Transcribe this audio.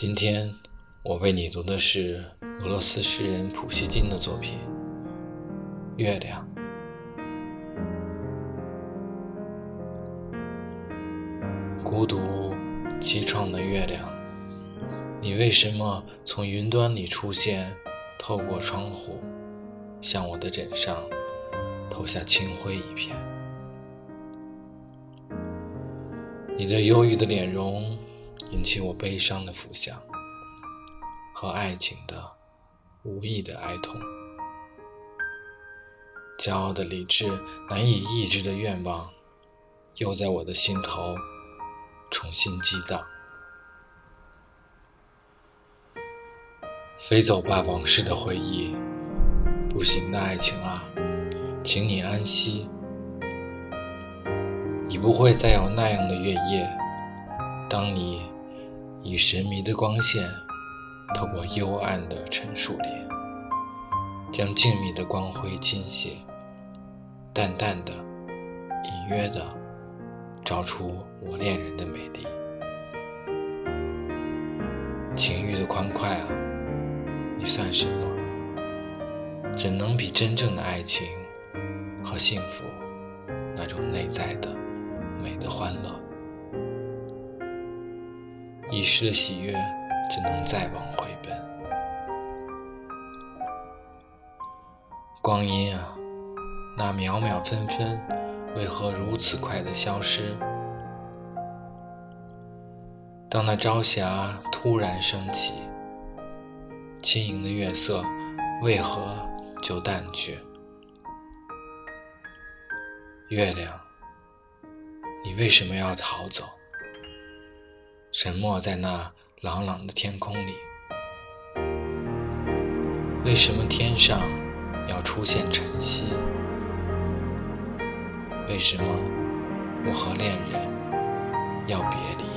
今天我为你读的是俄罗斯诗人普希金的作品《月亮》。孤独凄怆的月亮，你为什么从云端里出现？透过窗户，向我的枕上投下清灰一片。你的忧郁的脸容引起我悲伤的浮想和爱情的无意的哀痛。骄傲的理智难以抑制的愿望，又在我的心头重新激荡。飞走吧，往事的回忆，不行的爱情啊，请你安息。已不会再有那样的月夜，当你以神秘的光线透过幽暗的陈树林，将静谧的光辉倾泻，淡淡的、隐约的照出我恋人的美丽。情欲的欢快啊！你算什么？怎能比真正的爱情和幸福那种内在的美的欢乐？一时的喜悦怎能再往回奔？光阴啊，那秒秒分分为何如此快的消失？当那朝霞突然升起。轻盈的月色为何就淡去？月亮，你为什么要逃走？沉默在那朗朗的天空里。为什么天上要出现晨曦？为什么我和恋人要别离？